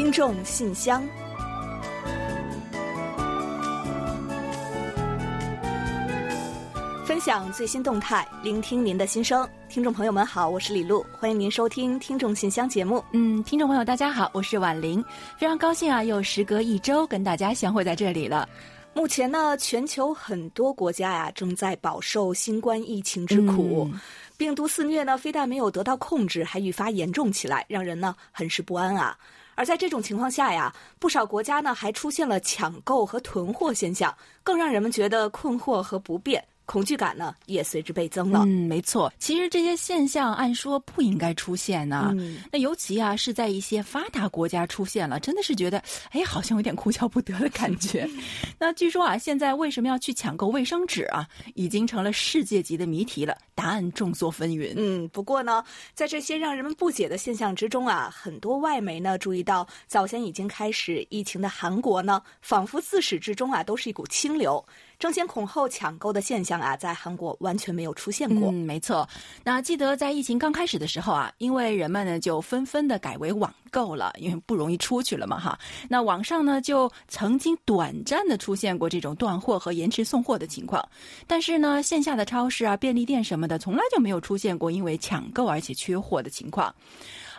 听众信箱，分享最新动态，聆听您的心声。听众朋友们好，我是李璐，欢迎您收听《听众信箱》节目。嗯，听众朋友大家好，我是婉玲，非常高兴啊，又时隔一周跟大家相会在这里了。目前呢，全球很多国家呀正在饱受新冠疫情之苦，病毒肆虐呢，非但没有得到控制，还愈发严重起来，让人呢很是不安啊。而在这种情况下呀，不少国家呢还出现了抢购和囤货现象，更让人们觉得困惑和不便。恐惧感呢也随之倍增了。嗯，没错。其实这些现象按说不应该出现呢。那尤其啊是在一些发达国家出现了，真的是觉得哎，好像有点哭笑不得的感觉。那据说啊，现在为什么要去抢购卫生纸啊，已经成了世界级的谜题了。答案众说纷纭。嗯，不过呢，在这些让人们不解的现象之中啊，很多外媒呢注意到，早先已经开始疫情的韩国呢，仿佛自始至终啊都是一股清流。争先恐后抢购的现象啊，在韩国完全没有出现过。嗯，没错。那记得在疫情刚开始的时候啊，因为人们呢就纷纷的改为网购了，因为不容易出去了嘛，哈。那网上呢就曾经短暂的出现过这种断货和延迟送货的情况，但是呢，线下的超市啊、便利店什么的，从来就没有出现过因为抢购而且缺货的情况。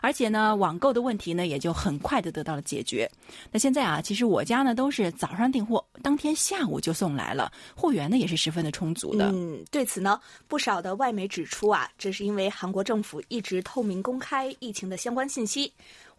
而且呢，网购的问题呢，也就很快的得到了解决。那现在啊，其实我家呢都是早上订货，当天下午就送来了，货源呢也是十分的充足的。嗯，对此呢，不少的外媒指出啊，这是因为韩国政府一直透明公开疫情的相关信息。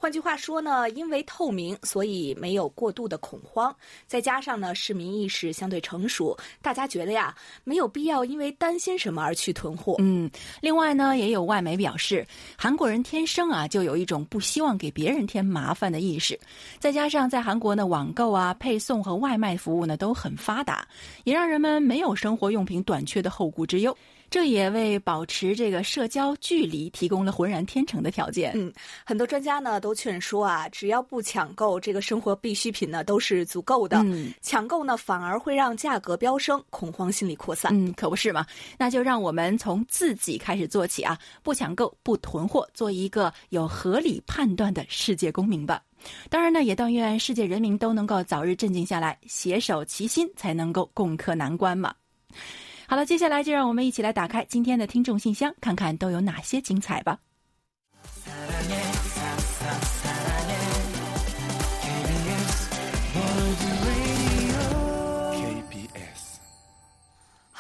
换句话说呢，因为透明，所以没有过度的恐慌。再加上呢，市民意识相对成熟，大家觉得呀，没有必要因为担心什么而去囤货。嗯，另外呢，也有外媒表示，韩国人天生啊就有一种不希望给别人添麻烦的意识。再加上在韩国呢，网购啊、配送和外卖服务呢都很发达，也让人们没有生活用品短缺的后顾之忧。这也为保持这个社交距离提供了浑然天成的条件。嗯，很多专家呢都劝说啊，只要不抢购这个生活必需品呢，都是足够的。嗯，抢购呢反而会让价格飙升，恐慌心理扩散。嗯，可不是嘛？那就让我们从自己开始做起啊，不抢购，不囤货，做一个有合理判断的世界公民吧。当然呢，也但愿世界人民都能够早日镇静下来，携手齐心，才能够共克难关嘛。好了，接下来就让我们一起来打开今天的听众信箱，看看都有哪些精彩吧。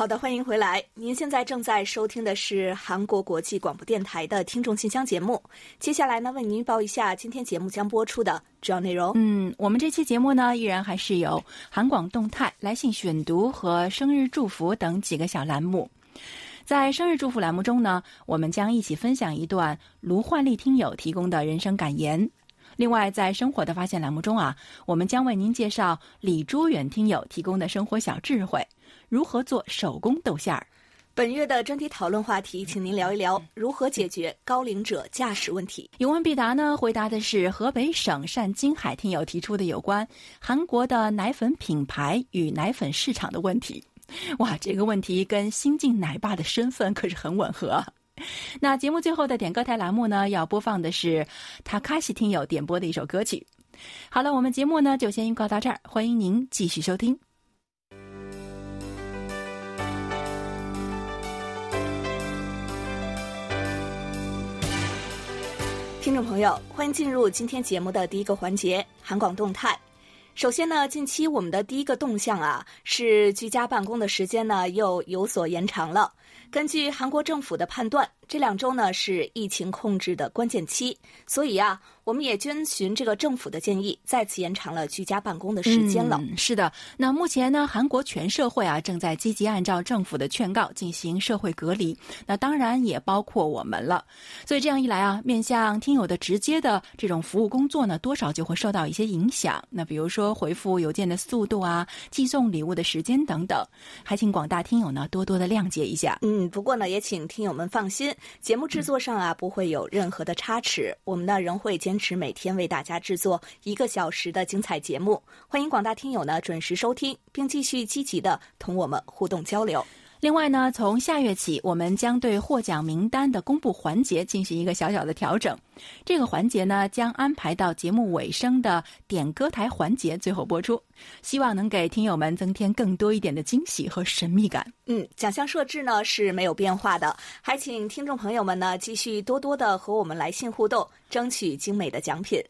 好的，欢迎回来。您现在正在收听的是韩国国际广播电台的听众信箱节目。接下来呢，为您报一下今天节目将播出的主要内容。嗯，我们这期节目呢，依然还是有韩广动态、来信选读和生日祝福等几个小栏目。在生日祝福栏目中呢，我们将一起分享一段卢焕丽听友提供的人生感言。另外，在生活的发现栏目中啊，我们将为您介绍李朱远听友提供的生活小智慧。如何做手工豆馅儿？本月的专题讨论话题，请您聊一聊如何解决高龄者驾驶问题。有问必答呢？回答的是河北省单金海听友提出的有关韩国的奶粉品牌与奶粉市场的问题。哇，这个问题跟新晋奶爸的身份可是很吻合。那节目最后的点歌台栏目呢，要播放的是塔卡西听友点播的一首歌曲。好了，我们节目呢就先预告到这儿，欢迎您继续收听。听众朋友，欢迎进入今天节目的第一个环节——韩广动态。首先呢，近期我们的第一个动向啊，是居家办公的时间呢又有所延长了。根据韩国政府的判断，这两周呢是疫情控制的关键期，所以啊。我们也遵循这个政府的建议，再次延长了居家办公的时间了。是的，那目前呢，韩国全社会啊正在积极按照政府的劝告进行社会隔离，那当然也包括我们了。所以这样一来啊，面向听友的直接的这种服务工作呢，多少就会受到一些影响。那比如说回复邮件的速度啊，寄送礼物的时间等等，还请广大听友呢多多的谅解一下。嗯，不过呢，也请听友们放心，节目制作上啊不会有任何的差池，我们呢仍会坚。持每天为大家制作一个小时的精彩节目，欢迎广大听友呢准时收听，并继续积极的同我们互动交流。另外呢，从下月起，我们将对获奖名单的公布环节进行一个小小的调整。这个环节呢，将安排到节目尾声的点歌台环节最后播出，希望能给听友们增添更多一点的惊喜和神秘感。嗯，奖项设置呢是没有变化的，还请听众朋友们呢继续多多的和我们来信互动，争取精美的奖品。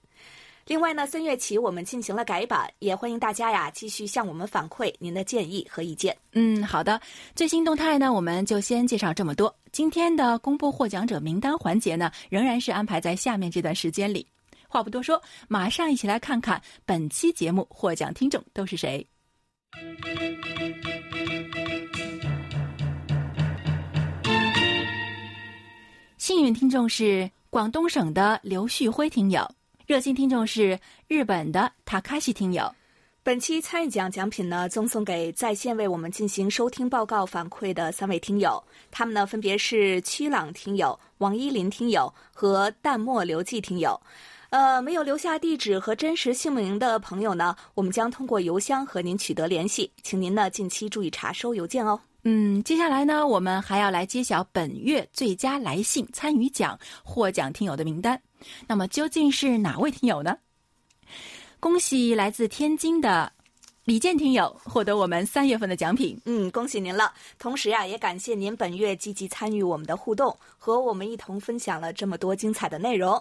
另外呢，三月起我们进行了改版，也欢迎大家呀继续向我们反馈您的建议和意见。嗯，好的。最新动态呢，我们就先介绍这么多。今天的公布获奖者名单环节呢，仍然是安排在下面这段时间里。话不多说，马上一起来看看本期节目获奖听众都是谁。幸运听众是广东省的刘旭辉听友。热心听众是日本的塔卡西听友，本期参与奖奖品呢，赠送给在线为我们进行收听报告反馈的三位听友，他们呢分别是曲朗听友、王依林听友和淡漠留记听友。呃，没有留下地址和真实姓名的朋友呢，我们将通过邮箱和您取得联系，请您呢近期注意查收邮件哦。嗯，接下来呢，我们还要来揭晓本月最佳来信参与奖获奖听友的名单。那么究竟是哪位听友呢？恭喜来自天津的。李健听友获得我们三月份的奖品，嗯，恭喜您了。同时呀，也感谢您本月积极参与我们的互动，和我们一同分享了这么多精彩的内容。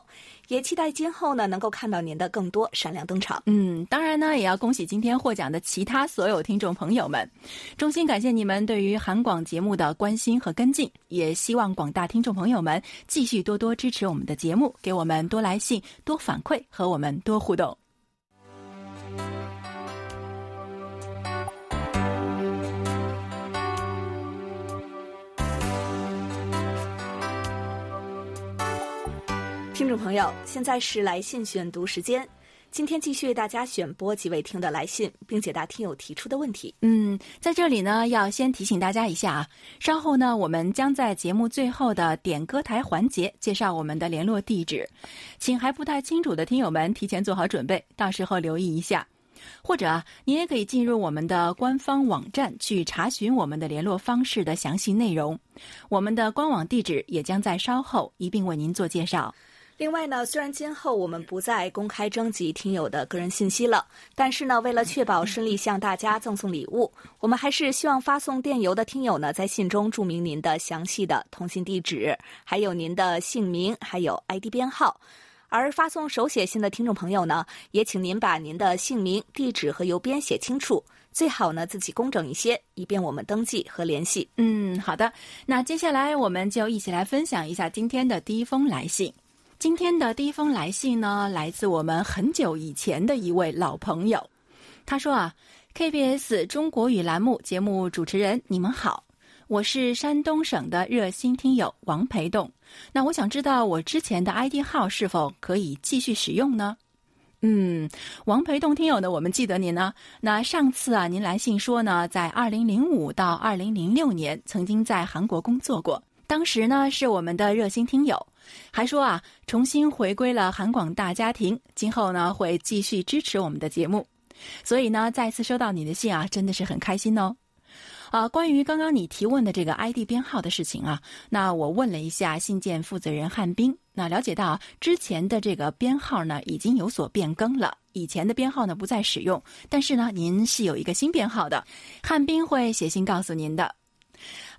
也期待今后呢，能够看到您的更多闪亮登场。嗯，当然呢，也要恭喜今天获奖的其他所有听众朋友们，衷心感谢你们对于韩广节目的关心和跟进。也希望广大听众朋友们继续多多支持我们的节目，给我们多来信、多反馈和我们多互动。众朋友，现在是来信选读时间。今天继续为大家选播几位听的来信，并解答听友提出的问题。嗯，在这里呢，要先提醒大家一下啊，稍后呢，我们将在节目最后的点歌台环节介绍我们的联络地址，请还不太清楚的听友们提前做好准备，到时候留意一下。或者啊，您也可以进入我们的官方网站去查询我们的联络方式的详细内容。我们的官网地址也将在稍后一并为您做介绍。另外呢，虽然今后我们不再公开征集听友的个人信息了，但是呢，为了确保顺利向大家赠送礼物，我们还是希望发送电邮的听友呢，在信中注明您的详细的通信地址，还有您的姓名，还有 ID 编号。而发送手写信的听众朋友呢，也请您把您的姓名、地址和邮编写清楚，最好呢自己工整一些，以便我们登记和联系。嗯，好的。那接下来我们就一起来分享一下今天的第一封来信。今天的第一封来信呢，来自我们很久以前的一位老朋友。他说啊，KBS 中国语栏目节目主持人，你们好，我是山东省的热心听友王培栋。那我想知道，我之前的 ID 号是否可以继续使用呢？嗯，王培栋听友呢，我们记得您呢。那上次啊，您来信说呢，在二零零五到二零零六年曾经在韩国工作过。当时呢是我们的热心听友，还说啊重新回归了韩广大家庭，今后呢会继续支持我们的节目，所以呢再次收到你的信啊，真的是很开心哦。啊，关于刚刚你提问的这个 ID 编号的事情啊，那我问了一下信件负责人汉斌，那了解到之前的这个编号呢已经有所变更了，以前的编号呢不再使用，但是呢您是有一个新编号的，汉斌会写信告诉您的。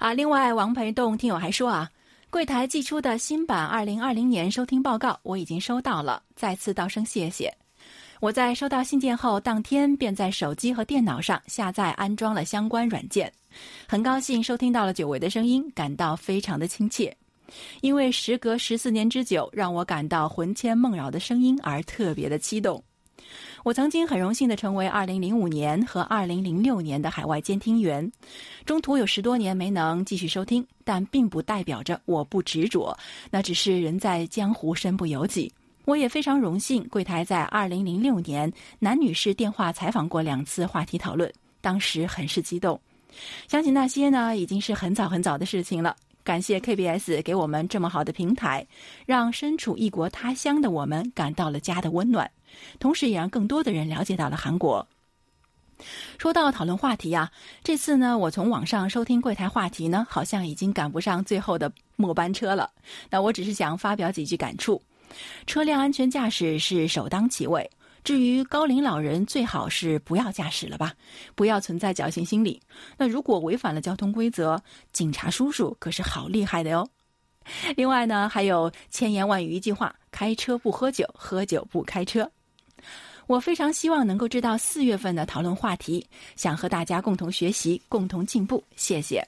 啊，另外，王培栋听友还说啊，柜台寄出的新版二零二零年收听报告我已经收到了，再次道声谢谢。我在收到信件后当天便在手机和电脑上下载安装了相关软件，很高兴收听到了久违的声音，感到非常的亲切，因为时隔十四年之久，让我感到魂牵梦绕的声音而特别的激动。我曾经很荣幸的成为2005年和2006年的海外监听员，中途有十多年没能继续收听，但并不代表着我不执着，那只是人在江湖身不由己。我也非常荣幸，柜台在2006年男女士电话采访过两次，话题讨论，当时很是激动。相信那些呢，已经是很早很早的事情了。感谢 KBS 给我们这么好的平台，让身处异国他乡的我们感到了家的温暖。同时，也让更多的人了解到了韩国。说到讨论话题呀，这次呢，我从网上收听柜台话题呢，好像已经赶不上最后的末班车了。那我只是想发表几句感触：车辆安全驾驶是首当其位。至于高龄老人，最好是不要驾驶了吧，不要存在侥幸心理。那如果违反了交通规则，警察叔叔可是好厉害的哟。另外呢，还有千言万语一句话：开车不喝酒，喝酒不开车。我非常希望能够知道四月份的讨论话题，想和大家共同学习，共同进步。谢谢。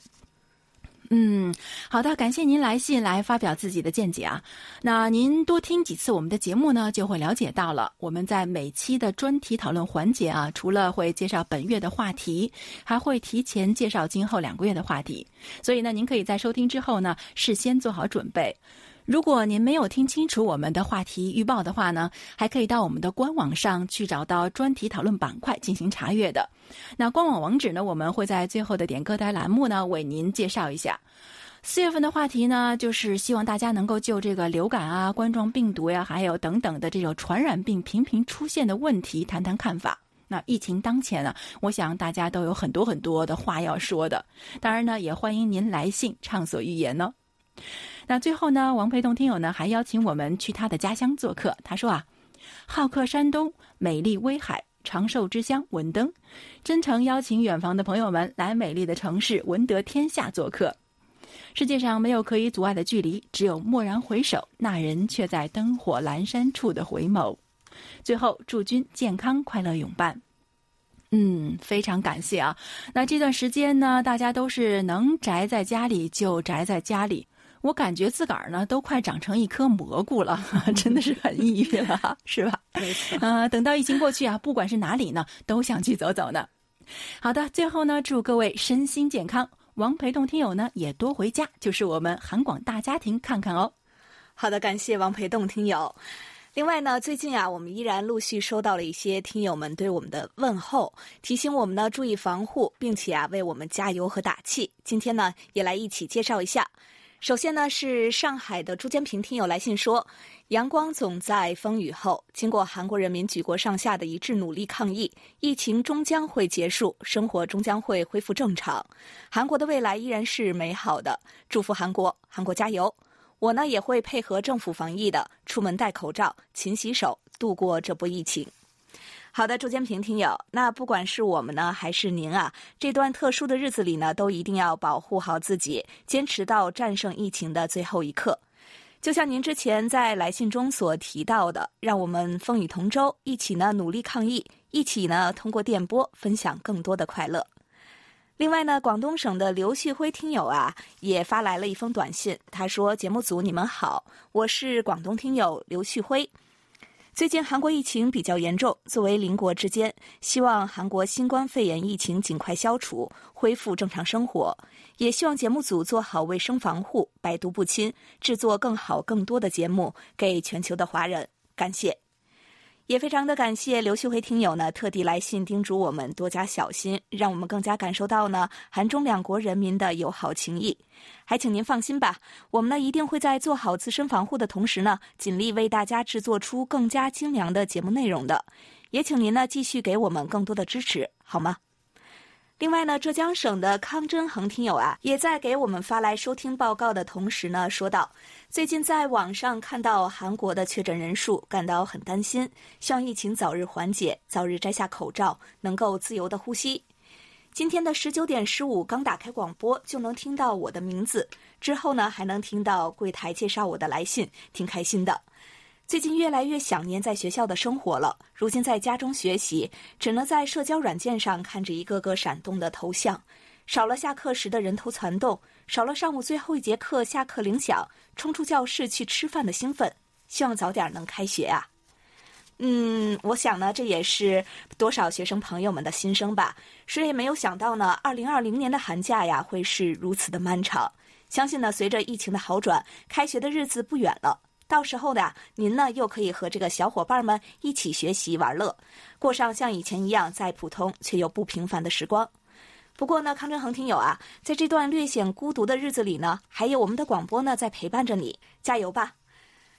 嗯，好的，感谢您来信来发表自己的见解啊。那您多听几次我们的节目呢，就会了解到了。我们在每期的专题讨论环节啊，除了会介绍本月的话题，还会提前介绍今后两个月的话题。所以呢，您可以在收听之后呢，事先做好准备。如果您没有听清楚我们的话题预报的话呢，还可以到我们的官网上去找到专题讨论板块进行查阅的。那官网网址呢，我们会在最后的点歌台栏目呢为您介绍一下。四月份的话题呢，就是希望大家能够就这个流感啊、冠状病毒呀，还有等等的这种传染病频频出现的问题谈谈看法。那疫情当前呢，我想大家都有很多很多的话要说的。当然呢，也欢迎您来信畅所欲言呢。那最后呢，王培栋听友呢还邀请我们去他的家乡做客。他说啊，好客山东，美丽威海，长寿之乡文登，真诚邀请远方的朋友们来美丽的城市文德天下做客。世界上没有可以阻碍的距离，只有蓦然回首，那人却在灯火阑珊处的回眸。最后，祝君健康快乐永伴。嗯，非常感谢啊。那这段时间呢，大家都是能宅在家里就宅在家里。我感觉自个儿呢都快长成一颗蘑菇了，真的是很抑郁了，是吧？没错。呃，等到疫情过去啊，不管是哪里呢，都想去走走呢。好的，最后呢，祝各位身心健康。王培栋听友呢也多回家，就是我们韩广大家庭看看哦。好的，感谢王培栋听友。另外呢，最近啊，我们依然陆续收到了一些听友们对我们的问候，提醒我们呢注意防护，并且啊为我们加油和打气。今天呢，也来一起介绍一下。首先呢，是上海的朱坚平听友来信说：“阳光总在风雨后，经过韩国人民举国上下的一致努力抗疫，疫情终将会结束，生活终将会恢复正常，韩国的未来依然是美好的。祝福韩国，韩国加油！我呢也会配合政府防疫的，出门戴口罩，勤洗手，度过这波疫情。”好的，周建平听友，那不管是我们呢，还是您啊，这段特殊的日子里呢，都一定要保护好自己，坚持到战胜疫情的最后一刻。就像您之前在来信中所提到的，让我们风雨同舟，一起呢努力抗疫，一起呢通过电波分享更多的快乐。另外呢，广东省的刘旭辉听友啊，也发来了一封短信，他说：“节目组你们好，我是广东听友刘旭辉。”最近韩国疫情比较严重，作为邻国之间，希望韩国新冠肺炎疫情尽快消除，恢复正常生活。也希望节目组做好卫生防护，百毒不侵，制作更好更多的节目给全球的华人。感谢。也非常的感谢刘旭辉听友呢，特地来信叮嘱我们多加小心，让我们更加感受到呢韩中两国人民的友好情谊。还请您放心吧，我们呢一定会在做好自身防护的同时呢，尽力为大家制作出更加精良的节目内容的。也请您呢继续给我们更多的支持，好吗？另外呢，浙江省的康真恒听友啊，也在给我们发来收听报告的同时呢，说道：最近在网上看到韩国的确诊人数，感到很担心，希望疫情早日缓解，早日摘下口罩，能够自由的呼吸。今天的十九点十五刚打开广播，就能听到我的名字，之后呢，还能听到柜台介绍我的来信，挺开心的。最近越来越想念在学校的生活了。如今在家中学习，只能在社交软件上看着一个个闪动的头像，少了下课时的人头攒动，少了上午最后一节课下课铃响，冲出教室去吃饭的兴奋。希望早点能开学啊！嗯，我想呢，这也是多少学生朋友们的心声吧。谁也没有想到呢，二零二零年的寒假呀，会是如此的漫长。相信呢，随着疫情的好转，开学的日子不远了。到时候呢，您呢又可以和这个小伙伴们一起学习玩乐，过上像以前一样再普通却又不平凡的时光。不过呢，康振恒听友啊，在这段略显孤独的日子里呢，还有我们的广播呢在陪伴着你，加油吧！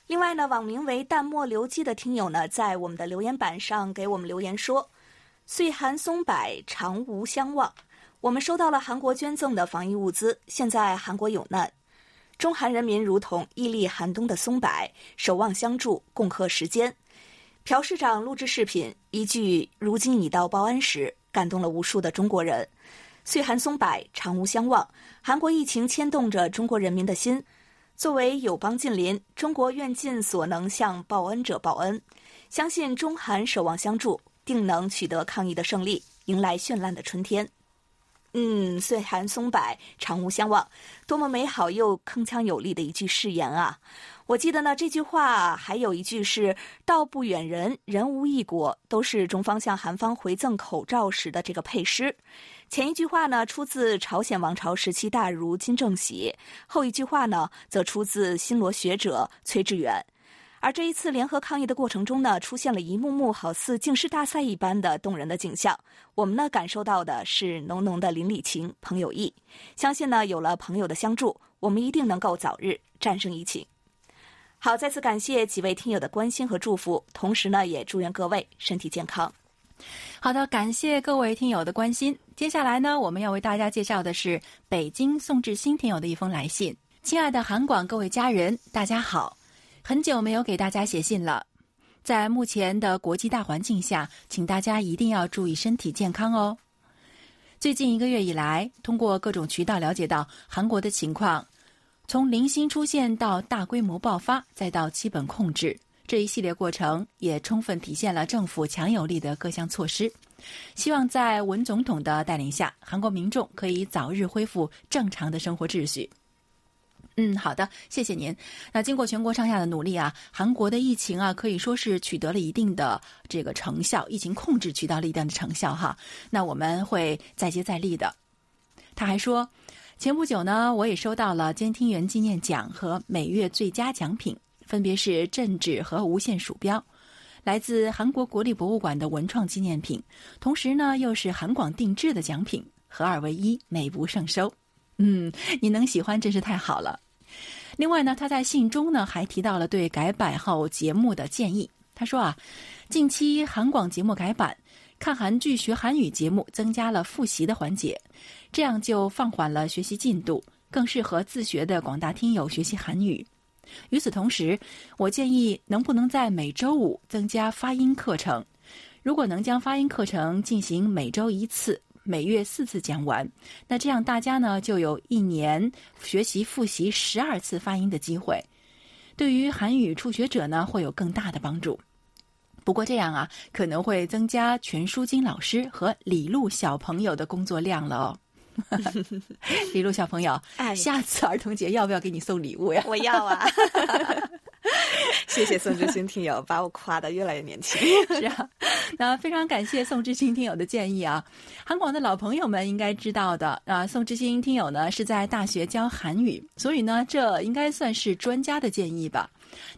另外呢，网名为淡漠流记的听友呢，在我们的留言板上给我们留言说：“岁寒松柏，长无相望。我们收到了韩国捐赠的防疫物资，现在韩国有难，中韩人民如同屹立寒冬的松柏，守望相助，共克时艰。朴市长录制视频，一句“如今已到报恩时”，感动了无数的中国人。岁寒松柏，长无相望。韩国疫情牵动着中国人民的心，作为友邦近邻，中国愿尽所能向报恩者报恩，相信中韩守望相助。定能取得抗疫的胜利，迎来绚烂的春天。嗯，岁寒松柏，长无相望，多么美好又铿锵有力的一句誓言啊！我记得呢，这句话还有一句是“道不远人，人无异国”，都是中方向韩方回赠口罩时的这个配诗。前一句话呢，出自朝鲜王朝时期大儒金正喜；后一句话呢，则出自新罗学者崔致远。而这一次联合抗疫的过程中呢，出现了一幕幕好似竞诗大赛一般的动人的景象。我们呢感受到的是浓浓的邻里情、朋友义。相信呢有了朋友的相助，我们一定能够早日战胜疫情。好，再次感谢几位听友的关心和祝福，同时呢也祝愿各位身体健康。好的，感谢各位听友的关心。接下来呢，我们要为大家介绍的是北京宋志新听友的一封来信。亲爱的韩广各位家人，大家好。很久没有给大家写信了，在目前的国际大环境下，请大家一定要注意身体健康哦。最近一个月以来，通过各种渠道了解到韩国的情况，从零星出现到大规模爆发，再到基本控制，这一系列过程也充分体现了政府强有力的各项措施。希望在文总统的带领下，韩国民众可以早日恢复正常的生活秩序。嗯，好的，谢谢您。那经过全国上下的努力啊，韩国的疫情啊可以说是取得了一定的这个成效，疫情控制取得了一定的成效哈。那我们会再接再厉的。他还说，前不久呢，我也收到了监听员纪念奖和每月最佳奖品，分别是镇纸和无线鼠标，来自韩国国立博物馆的文创纪念品，同时呢又是韩广定制的奖品，合二为一，美不胜收。嗯，你能喜欢真是太好了。另外呢，他在信中呢还提到了对改版后节目的建议。他说啊，近期韩广节目改版，看韩剧学韩语节目增加了复习的环节，这样就放缓了学习进度，更适合自学的广大听友学习韩语。与此同时，我建议能不能在每周五增加发音课程？如果能将发音课程进行每周一次。每月四次讲完，那这样大家呢就有一年学习复习十二次发音的机会，对于韩语初学者呢会有更大的帮助。不过这样啊可能会增加全书金老师和李璐小朋友的工作量了哦。李璐小朋友，下次儿童节要不要给你送礼物呀？我要啊。谢谢宋志新听友，把我夸的越来越年轻。是啊，那非常感谢宋志新听友的建议啊。韩广的老朋友们应该知道的啊，宋志新听友呢是在大学教韩语，所以呢这应该算是专家的建议吧。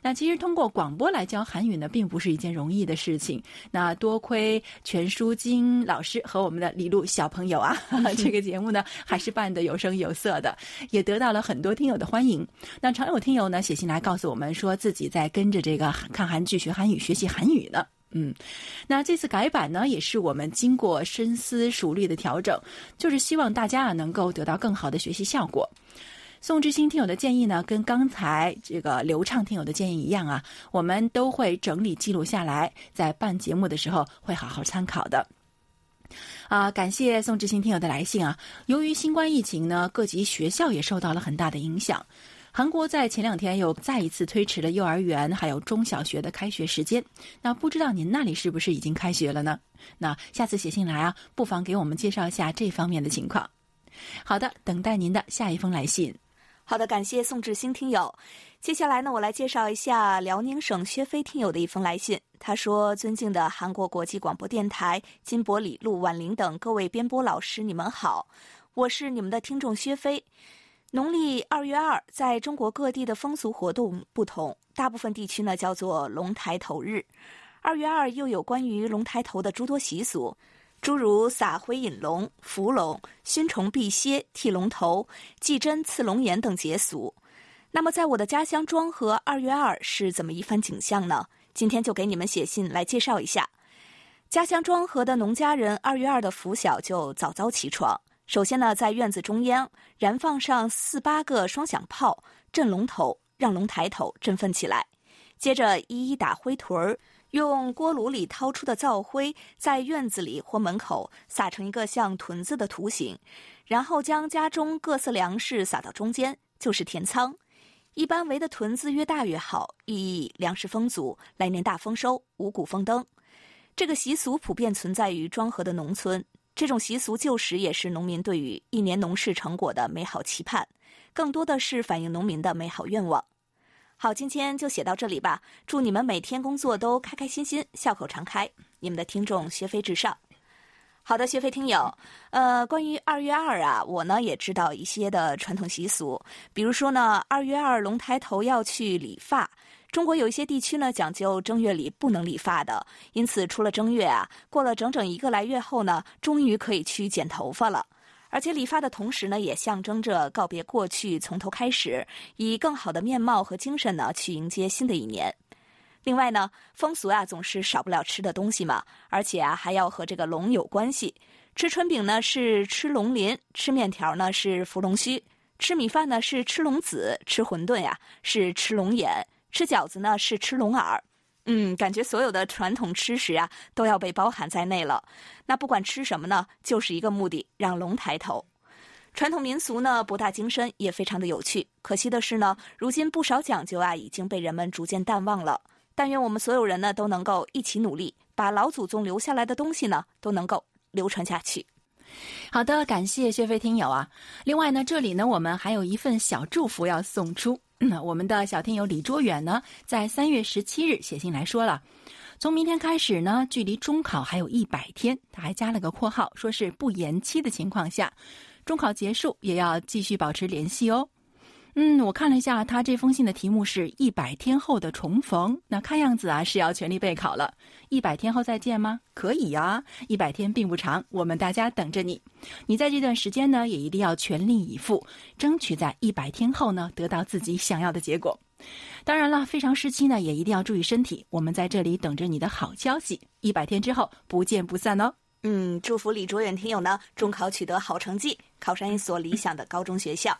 那其实通过广播来教韩语呢，并不是一件容易的事情。那多亏全书金老师和我们的李璐小朋友啊，这个节目呢还是办得有声有色的，也得到了很多听友的欢迎。那常有听友呢写信来告诉我们，说自己在跟着这个看韩剧学韩语、学习韩语呢。嗯，那这次改版呢，也是我们经过深思熟虑的调整，就是希望大家啊能够得到更好的学习效果。宋志新听友的建议呢，跟刚才这个刘畅听友的建议一样啊，我们都会整理记录下来，在办节目的时候会好好参考的。啊，感谢宋志新听友的来信啊。由于新冠疫情呢，各级学校也受到了很大的影响。韩国在前两天又再一次推迟了幼儿园还有中小学的开学时间。那不知道您那里是不是已经开学了呢？那下次写信来啊，不妨给我们介绍一下这方面的情况。好的，等待您的下一封来信。好的，感谢宋志新听友。接下来呢，我来介绍一下辽宁省薛飞听友的一封来信。他说：“尊敬的韩国国际广播电台金伯李璐、婉玲等各位编播老师，你们好，我是你们的听众薛飞。农历二月二，在中国各地的风俗活动不同，大部分地区呢叫做龙抬头日。二月二又有关于龙抬头的诸多习俗。”诸如撒灰引龙、扶龙、熏虫辟邪、剃龙头、祭针刺龙眼等节俗。那么，在我的家乡庄河，二月二是怎么一番景象呢？今天就给你们写信来介绍一下。家乡庄河的农家人二月二的拂晓就早早起床，首先呢，在院子中央燃放上四八个双响炮，震龙头，让龙抬头，振奋起来。接着一一打灰屯儿，用锅炉里掏出的灶灰，在院子里或门口撒成一个像屯子的图形，然后将家中各色粮食撒到中间，就是田仓。一般围的屯子越大越好，寓意粮食丰足，来年大丰收，五谷丰登。这个习俗普遍存在于庄河的农村。这种习俗旧时也是农民对于一年农事成果的美好期盼，更多的是反映农民的美好愿望。好，今天就写到这里吧。祝你们每天工作都开开心心，笑口常开。你们的听众薛飞至上。好的，薛飞听友，呃，关于二月二啊，我呢也知道一些的传统习俗，比如说呢，二月二龙抬头要去理发。中国有一些地区呢讲究正月里不能理发的，因此出了正月啊，过了整整一个来月后呢，终于可以去剪头发了。而且理发的同时呢，也象征着告别过去，从头开始，以更好的面貌和精神呢去迎接新的一年。另外呢，风俗啊总是少不了吃的东西嘛，而且啊还要和这个龙有关系。吃春饼呢是吃龙鳞，吃面条呢是扶龙须，吃米饭呢是吃龙子，吃馄饨呀是吃龙眼，吃饺子呢是吃龙耳。嗯，感觉所有的传统吃食啊都要被包含在内了。那不管吃什么呢，就是一个目的，让龙抬头。传统民俗呢博大精深，也非常的有趣。可惜的是呢，如今不少讲究啊已经被人们逐渐淡忘了。但愿我们所有人呢都能够一起努力，把老祖宗留下来的东西呢都能够流传下去。好的，感谢薛飞听友啊。另外呢，这里呢我们还有一份小祝福要送出。那我们的小听友李卓远呢，在三月十七日写信来说了，从明天开始呢，距离中考还有一百天，他还加了个括号，说是不延期的情况下，中考结束也要继续保持联系哦。嗯，我看了一下他这封信的题目是一百天后的重逢，那看样子啊是要全力备考了。一百天后再见吗？可以呀，一百天并不长，我们大家等着你。你在这段时间呢，也一定要全力以赴，争取在一百天后呢得到自己想要的结果。当然了，非常时期呢也一定要注意身体。我们在这里等着你的好消息，一百天之后不见不散哦。嗯，祝福李卓远听友呢，中考取得好成绩，考上一所理想的高中学校。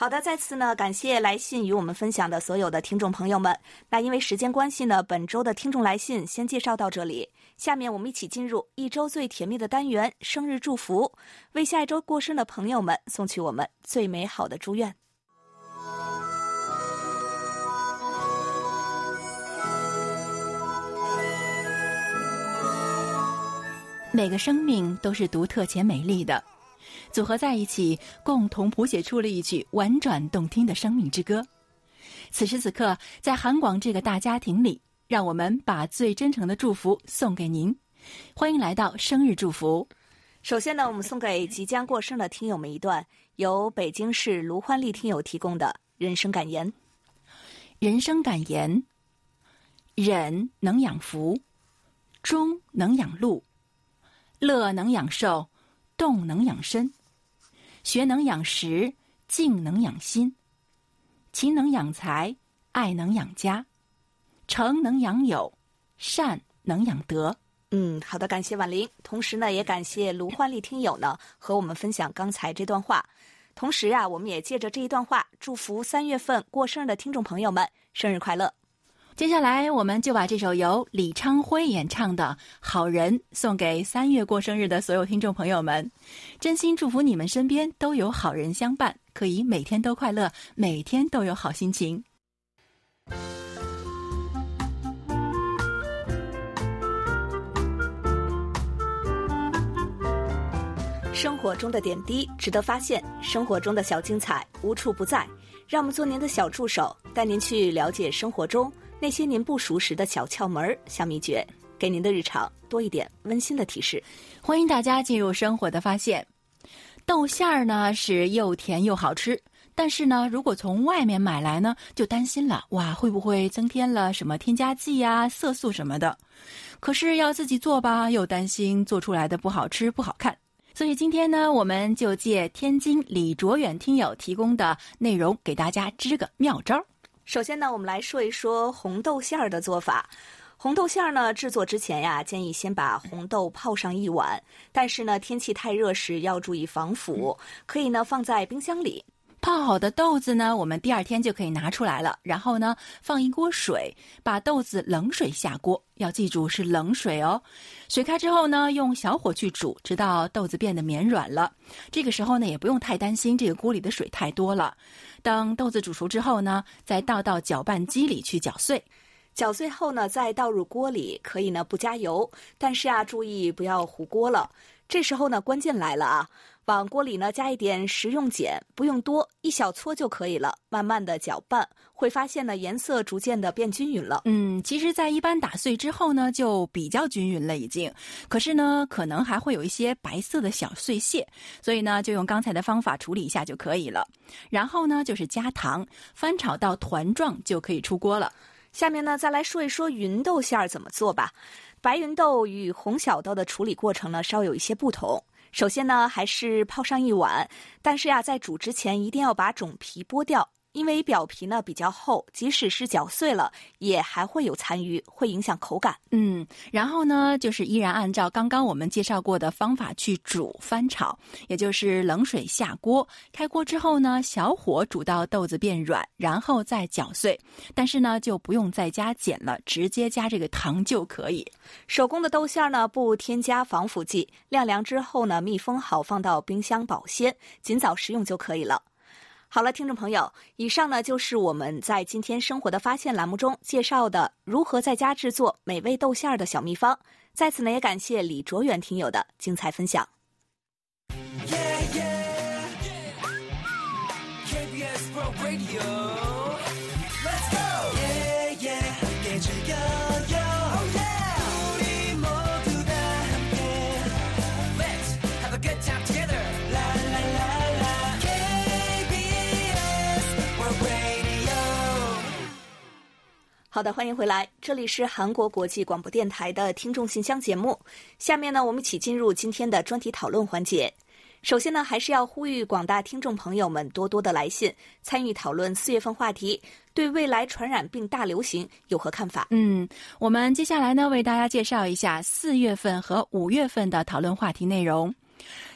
好的，再次呢，感谢来信与我们分享的所有的听众朋友们。那因为时间关系呢，本周的听众来信先介绍到这里。下面我们一起进入一周最甜蜜的单元——生日祝福，为下一周过生的朋友们送去我们最美好的祝愿。每个生命都是独特且美丽的。组合在一起，共同谱写出了一曲婉转动听的生命之歌。此时此刻，在韩广这个大家庭里，让我们把最真诚的祝福送给您。欢迎来到生日祝福。首先呢，我们送给即将过生的听友们一段由北京市卢欢丽听友提供的人生感言。人生感言：忍能养福，忠能养禄，乐能养寿。动能养身，学能养识，静能养心，勤能养财，爱能养家，诚能养友，善能养德。嗯，好的，感谢婉玲，同时呢，也感谢卢焕丽听友呢和我们分享刚才这段话。同时啊，我们也借着这一段话，祝福三月份过生日的听众朋友们生日快乐。接下来，我们就把这首由李昌辉演唱的《好人》送给三月过生日的所有听众朋友们，真心祝福你们身边都有好人相伴，可以每天都快乐，每天都有好心情。生活中的点滴值得发现，生活中的小精彩无处不在，让我们做您的小助手，带您去了解生活中。那些您不熟识的小窍门、小秘诀，给您的日常多一点温馨的提示。欢迎大家进入生活的发现。豆馅儿呢是又甜又好吃，但是呢，如果从外面买来呢，就担心了，哇，会不会增添了什么添加剂呀、色素什么的？可是要自己做吧，又担心做出来的不好吃、不好看。所以今天呢，我们就借天津李卓远听友提供的内容，给大家支个妙招。首先呢，我们来说一说红豆馅儿的做法。红豆馅儿呢，制作之前呀，建议先把红豆泡上一晚。但是呢，天气太热时要注意防腐，可以呢放在冰箱里。泡好的豆子呢，我们第二天就可以拿出来了。然后呢，放一锅水，把豆子冷水下锅，要记住是冷水哦。水开之后呢，用小火去煮，直到豆子变得绵软了。这个时候呢，也不用太担心这个锅里的水太多了。等豆子煮熟之后呢，再倒到搅拌机里去搅碎。搅碎后呢，再倒入锅里，可以呢不加油，但是啊，注意不要糊锅了。这时候呢，关键来了啊！往锅里呢加一点食用碱，不用多，一小撮就可以了。慢慢的搅拌，会发现呢颜色逐渐的变均匀了。嗯，其实，在一般打碎之后呢，就比较均匀了已经。可是呢，可能还会有一些白色的小碎屑，所以呢，就用刚才的方法处理一下就可以了。然后呢，就是加糖，翻炒到团状就可以出锅了。下面呢，再来说一说芸豆馅儿怎么做吧。白芸豆与红小豆的处理过程呢，稍有一些不同。首先呢，还是泡上一碗，但是呀，在煮之前一定要把种皮剥掉。因为表皮呢比较厚，即使是搅碎了，也还会有残余，会影响口感。嗯，然后呢，就是依然按照刚刚我们介绍过的方法去煮翻炒，也就是冷水下锅，开锅之后呢，小火煮到豆子变软，然后再搅碎。但是呢，就不用再加碱了，直接加这个糖就可以。手工的豆馅呢，不添加防腐剂，晾凉之后呢，密封好，放到冰箱保鲜，尽早食用就可以了。好了，听众朋友，以上呢就是我们在今天生活的发现栏目中介绍的如何在家制作美味豆馅儿的小秘方。在此呢，也感谢李卓远听友的精彩分享。好的，欢迎回来，这里是韩国国际广播电台的听众信箱节目。下面呢，我们一起进入今天的专题讨论环节。首先呢，还是要呼吁广大听众朋友们多多的来信参与讨论四月份话题，对未来传染病大流行有何看法？嗯，我们接下来呢，为大家介绍一下四月份和五月份的讨论话题内容。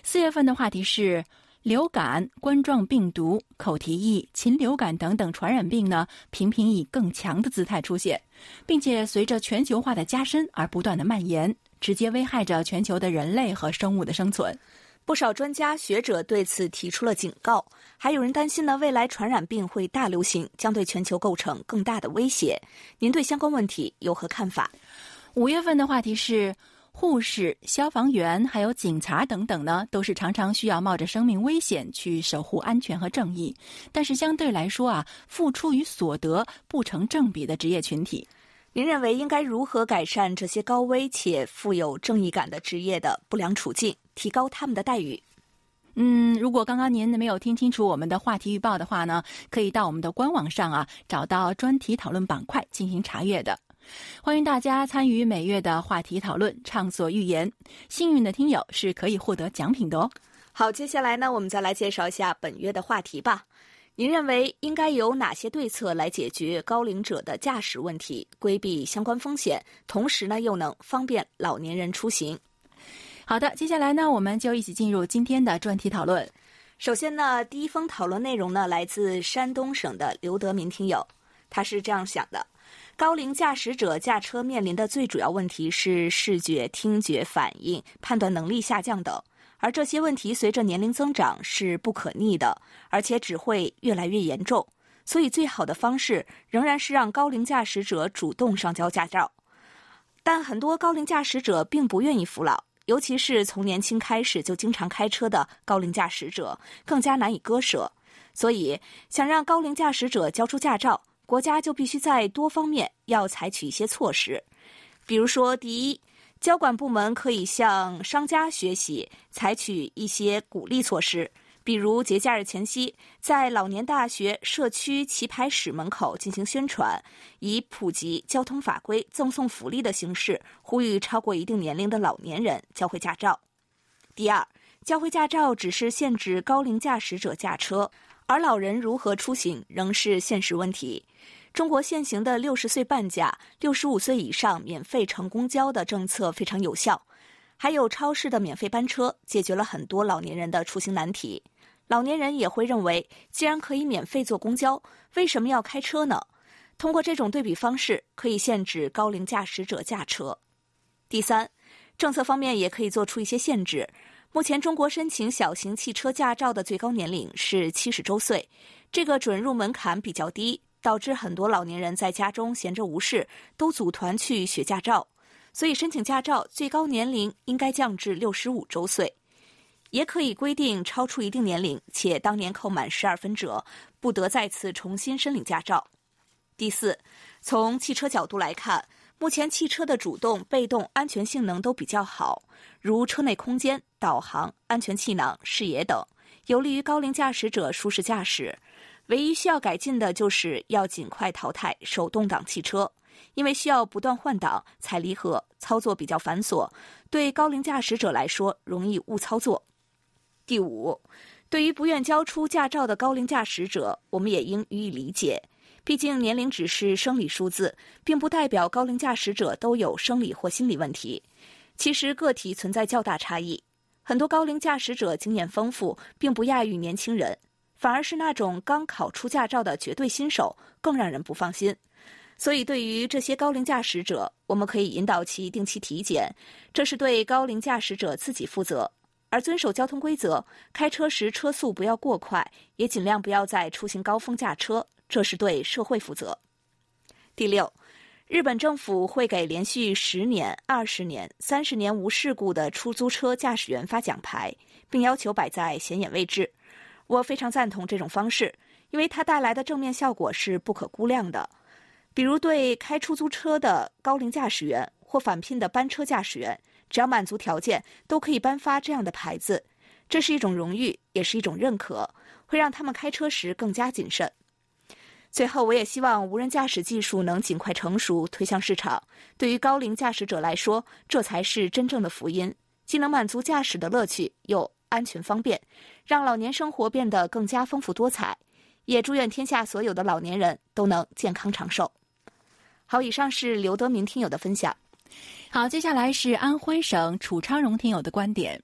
四月份的话题是。流感、冠状病毒、口蹄疫、禽流感等等传染病呢，频频以更强的姿态出现，并且随着全球化的加深而不断的蔓延，直接危害着全球的人类和生物的生存。不少专家学者对此提出了警告，还有人担心呢，未来传染病会大流行，将对全球构成更大的威胁。您对相关问题有何看法？五月份的话题是。护士、消防员还有警察等等呢，都是常常需要冒着生命危险去守护安全和正义，但是相对来说啊，付出与所得不成正比的职业群体。您认为应该如何改善这些高危且富有正义感的职业的不良处境，提高他们的待遇？嗯，如果刚刚您没有听清楚我们的话题预报的话呢，可以到我们的官网上啊，找到专题讨论板块进行查阅的。欢迎大家参与每月的话题讨论，畅所欲言。幸运的听友是可以获得奖品的哦。好，接下来呢，我们再来介绍一下本月的话题吧。您认为应该有哪些对策来解决高龄者的驾驶问题，规避相关风险，同时呢又能方便老年人出行？好的，接下来呢，我们就一起进入今天的专题讨论。首先呢，第一封讨论内容呢来自山东省的刘德民听友，他是这样想的。高龄驾驶者驾车面临的最主要问题是视觉、听觉反应、判断能力下降等，而这些问题随着年龄增长是不可逆的，而且只会越来越严重。所以，最好的方式仍然是让高龄驾驶者主动上交驾照。但很多高龄驾驶者并不愿意服老，尤其是从年轻开始就经常开车的高龄驾驶者，更加难以割舍。所以，想让高龄驾驶者交出驾照。国家就必须在多方面要采取一些措施，比如说，第一，交管部门可以向商家学习，采取一些鼓励措施，比如节假日前夕，在老年大学社区棋牌室门口进行宣传，以普及交通法规、赠送福利的形式，呼吁超过一定年龄的老年人交回驾照。第二，交回驾照只是限制高龄驾驶者驾车，而老人如何出行仍是现实问题。中国现行的六十岁半价、六十五岁以上免费乘公交的政策非常有效，还有超市的免费班车，解决了很多老年人的出行难题。老年人也会认为，既然可以免费坐公交，为什么要开车呢？通过这种对比方式，可以限制高龄驾驶者驾车。第三，政策方面也可以做出一些限制。目前，中国申请小型汽车驾照的最高年龄是七十周岁，这个准入门槛比较低，导致很多老年人在家中闲着无事，都组团去学驾照。所以，申请驾照最高年龄应该降至六十五周岁。也可以规定，超出一定年龄且当年扣满十二分者，不得再次重新申领驾照。第四，从汽车角度来看，目前汽车的主动、被动安全性能都比较好，如车内空间、导航、安全气囊、视野等，有利于高龄驾驶者舒适驾驶。唯一需要改进的就是要尽快淘汰手动挡汽车，因为需要不断换挡、踩离合，操作比较繁琐，对高龄驾驶者来说容易误操作。第五，对于不愿交出驾照的高龄驾驶者，我们也应予以理解。毕竟年龄只是生理数字，并不代表高龄驾驶者都有生理或心理问题。其实个体存在较大差异，很多高龄驾驶者经验丰富，并不亚于年轻人，反而是那种刚考出驾照的绝对新手更让人不放心。所以，对于这些高龄驾驶者，我们可以引导其定期体检，这是对高龄驾驶者自己负责。而遵守交通规则，开车时车速不要过快，也尽量不要在出行高峰驾车，这是对社会负责。第六，日本政府会给连续十年、二十年、三十年无事故的出租车驾驶员发奖牌，并要求摆在显眼位置。我非常赞同这种方式，因为它带来的正面效果是不可估量的。比如对开出租车的高龄驾驶员或返聘的班车驾驶员。只要满足条件，都可以颁发这样的牌子，这是一种荣誉，也是一种认可，会让他们开车时更加谨慎。最后，我也希望无人驾驶技术能尽快成熟，推向市场。对于高龄驾驶者来说，这才是真正的福音，既能满足驾驶的乐趣，又安全方便，让老年生活变得更加丰富多彩。也祝愿天下所有的老年人都能健康长寿。好，以上是刘德明听友的分享。好，接下来是安徽省楚昌荣听友的观点。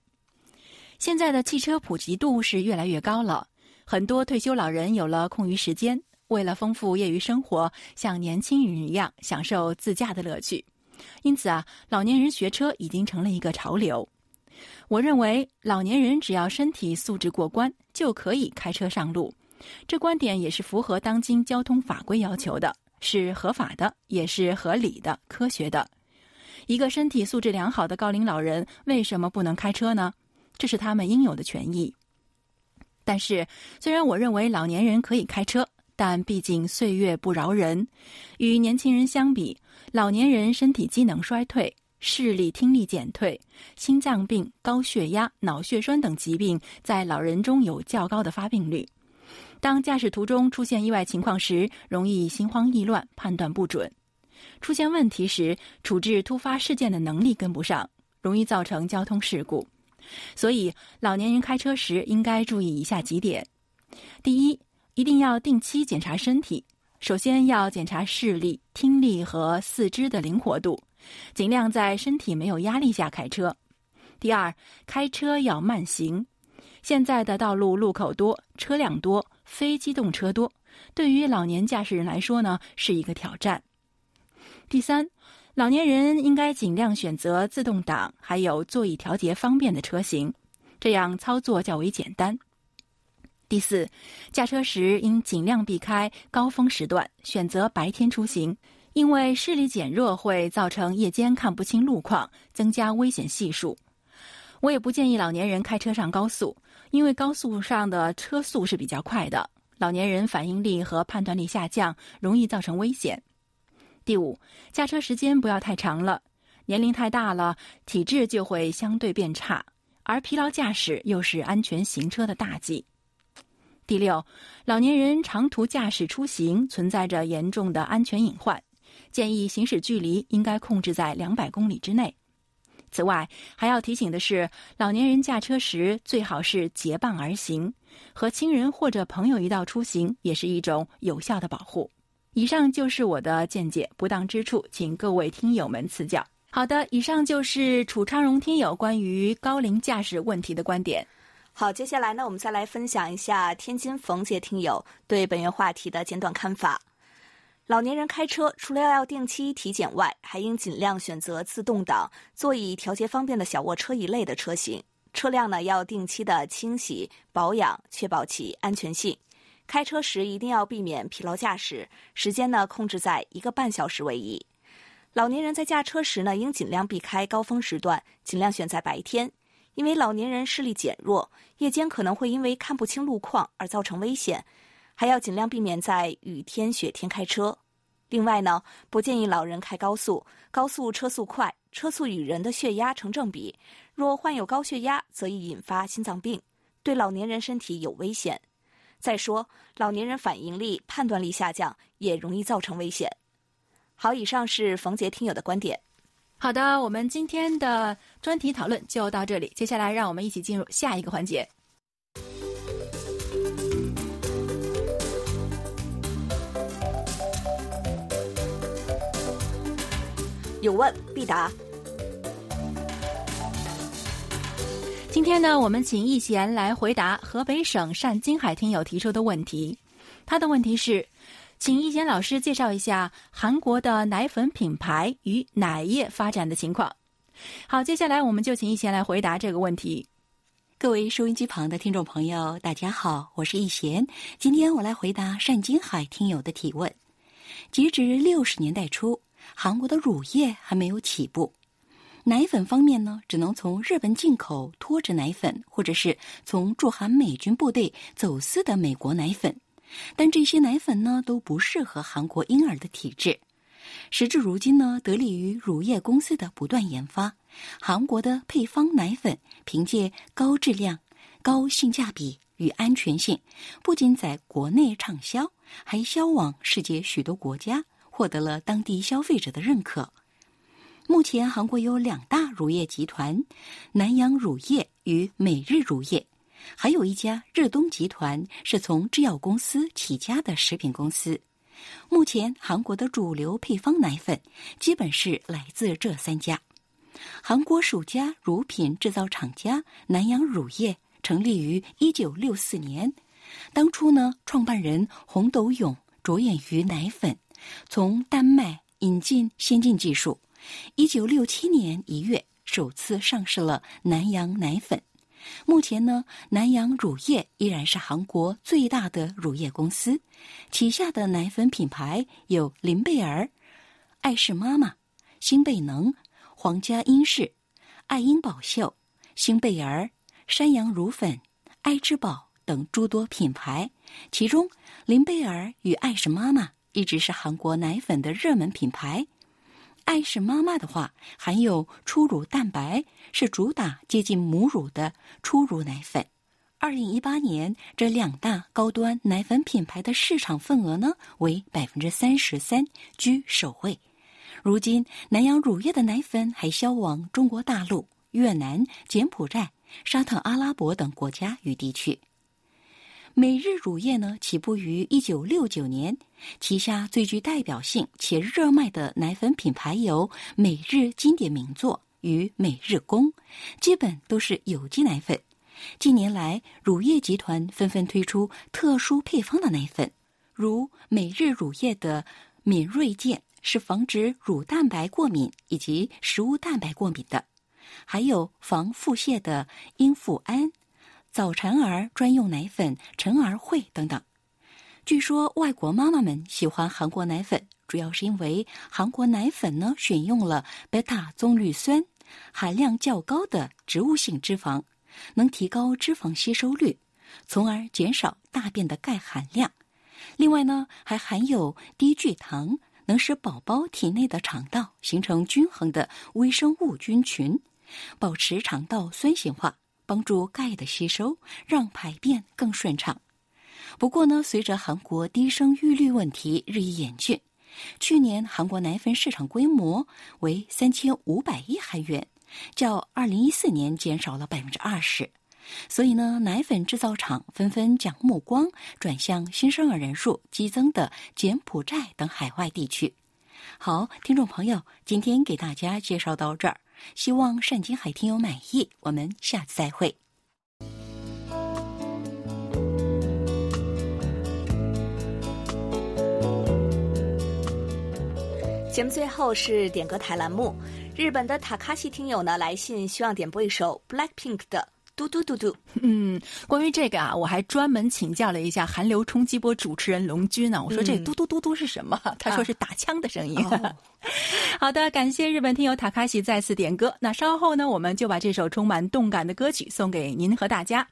现在的汽车普及度是越来越高了，很多退休老人有了空余时间，为了丰富业余生活，像年轻人一样享受自驾的乐趣。因此啊，老年人学车已经成了一个潮流。我认为，老年人只要身体素质过关，就可以开车上路。这观点也是符合当今交通法规要求的，是合法的，也是合理的、科学的。一个身体素质良好的高龄老人为什么不能开车呢？这是他们应有的权益。但是，虽然我认为老年人可以开车，但毕竟岁月不饶人。与年轻人相比，老年人身体机能衰退，视力、听力减退，心脏病、高血压、脑血栓等疾病在老人中有较高的发病率。当驾驶途中出现意外情况时，容易心慌意乱，判断不准。出现问题时，处置突发事件的能力跟不上，容易造成交通事故。所以，老年人开车时应该注意以下几点：第一，一定要定期检查身体。首先要检查视力、听力和四肢的灵活度，尽量在身体没有压力下开车。第二，开车要慢行。现在的道路路口多，车辆多，非机动车多，对于老年驾驶人来说呢，是一个挑战。第三，老年人应该尽量选择自动挡，还有座椅调节方便的车型，这样操作较为简单。第四，驾车时应尽量避开高峰时段，选择白天出行，因为视力减弱会造成夜间看不清路况，增加危险系数。我也不建议老年人开车上高速，因为高速上的车速是比较快的，老年人反应力和判断力下降，容易造成危险。第五，驾车时间不要太长了，年龄太大了，体质就会相对变差，而疲劳驾驶又是安全行车的大忌。第六，老年人长途驾驶出行存在着严重的安全隐患，建议行驶距离应该控制在两百公里之内。此外，还要提醒的是，老年人驾车时最好是结伴而行，和亲人或者朋友一道出行也是一种有效的保护。以上就是我的见解，不当之处，请各位听友们赐教。好的，以上就是楚昌荣听友关于高龄驾驶问题的观点。好，接下来呢，我们再来分享一下天津冯杰听友对本月话题的简短看法。老年人开车除了要定期体检外，还应尽量选择自动挡、座椅调节方便的小卧车一类的车型。车辆呢要定期的清洗保养，确保其安全性。开车时一定要避免疲劳驾驶，时间呢控制在一个半小时为宜。老年人在驾车时呢，应尽量避开高峰时段，尽量选在白天。因为老年人视力减弱，夜间可能会因为看不清路况而造成危险，还要尽量避免在雨天、雪天开车。另外呢，不建议老人开高速，高速车速快，车速与人的血压成正比，若患有高血压，则易引发心脏病，对老年人身体有危险。再说，老年人反应力、判断力下降，也容易造成危险。好，以上是冯杰听友的观点。好的，我们今天的专题讨论就到这里。接下来，让我们一起进入下一个环节。有问必答。今天呢，我们请易贤来回答河北省单金海听友提出的问题。他的问题是。请易贤老师介绍一下韩国的奶粉品牌与奶业发展的情况。好，接下来我们就请易贤来回答这个问题。各位收音机旁的听众朋友，大家好，我是易贤。今天我来回答单金海听友的提问。截止六十年代初，韩国的乳业还没有起步，奶粉方面呢，只能从日本进口脱脂奶粉，或者是从驻韩美军部队走私的美国奶粉。但这些奶粉呢都不适合韩国婴儿的体质。时至如今呢，得力于乳业公司的不断研发，韩国的配方奶粉凭借高质量、高性价比与安全性，不仅在国内畅销，还销往世界许多国家，获得了当地消费者的认可。目前，韩国有两大乳业集团：南洋乳业与美日乳业。还有一家日东集团是从制药公司起家的食品公司。目前，韩国的主流配方奶粉基本是来自这三家。韩国首家乳品制造厂家南洋乳业成立于一九六四年。当初呢，创办人洪斗勇着眼于奶粉，从丹麦引进先进技术。一九六七年一月，首次上市了南洋奶粉。目前呢，南洋乳业依然是韩国最大的乳业公司，旗下的奶粉品牌有林贝儿、爱氏妈妈、新贝能、皇家英氏、爱婴宝秀、新贝儿、山羊乳粉、爱之宝等诸多品牌。其中，林贝儿与爱氏妈妈一直是韩国奶粉的热门品牌。爱是妈妈的话，含有初乳蛋白，是主打接近母乳的初乳奶粉。二零一八年，这两大高端奶粉品牌的市场份额呢为百分之三十三，居首位。如今，南洋乳业的奶粉还销往中国大陆、越南、柬埔寨、沙特阿拉伯等国家与地区。美日乳业呢，起步于一九六九年，旗下最具代表性且热卖的奶粉品牌有每日经典名作与每日宫，基本都是有机奶粉。近年来，乳业集团纷纷推出特殊配方的奶粉，如每日乳业的敏锐健是防止乳蛋白过敏以及食物蛋白过敏的，还有防腹泻的英富安。早产儿专用奶粉晨儿惠等等，据说外国妈妈们喜欢韩国奶粉，主要是因为韩国奶粉呢选用了贝塔棕榈酸，含量较高的植物性脂肪，能提高脂肪吸收率，从而减少大便的钙含量。另外呢，还含有低聚糖，能使宝宝体内的肠道形成均衡的微生物菌群，保持肠道酸性化。帮助钙的吸收，让排便更顺畅。不过呢，随着韩国低生育率问题日益严峻，去年韩国奶粉市场规模为三千五百亿韩元，较二零一四年减少了百分之二十。所以呢，奶粉制造厂纷纷将目光转向新生儿人数激增的柬埔寨等海外地区。好，听众朋友，今天给大家介绍到这儿，希望单金海听友满意。我们下次再会。节目最后是点歌台栏目，日本的塔卡西听友呢来信，希望点播一首 Blackpink 的。嘟嘟嘟嘟，嗯，关于这个啊，我还专门请教了一下韩流冲击波主持人龙军呢。我说这嘟嘟嘟嘟是什么？他说是打枪的声音。好的，感谢日本听友塔卡西再次点歌。那稍后呢，我们就把这首充满动感的歌曲送给您和大家。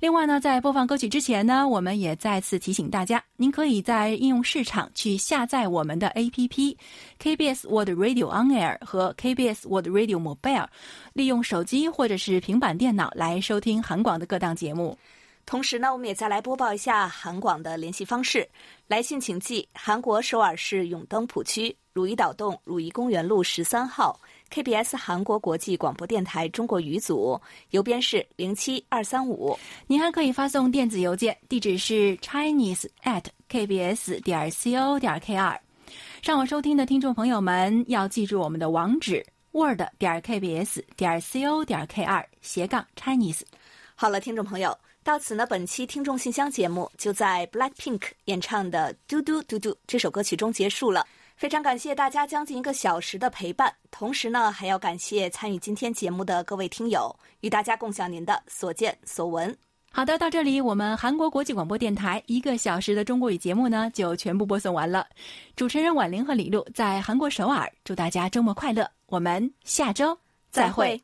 另外呢，在播放歌曲之前呢，我们也再次提醒大家，您可以在应用市场去下载我们的 APP KBS World Radio On Air 和 KBS World Radio Mobile，利用手机或者是平板电脑来收听韩广的各档节目。同时呢，我们也再来播报一下韩广的联系方式：来信请寄韩国首尔市永登浦区汝矣岛洞汝矣公园路十三号。KBS 韩国国际广播电台中国语组，邮编是零七二三五。您还可以发送电子邮件，地址是 chinese at kbs 点 co 点 kr。上网收听的听众朋友们要记住我们的网址：word 点 kbs 点 co 点 kr 斜杠 chinese。好了，听众朋友，到此呢，本期听众信箱节目就在 Blackpink 演唱的《嘟嘟嘟嘟》这首歌曲中结束了。非常感谢大家将近一个小时的陪伴，同时呢，还要感谢参与今天节目的各位听友，与大家共享您的所见所闻。好的，到这里我们韩国国际广播电台一个小时的中国语节目呢，就全部播送完了。主持人婉玲和李璐在韩国首尔，祝大家周末快乐，我们下周再会。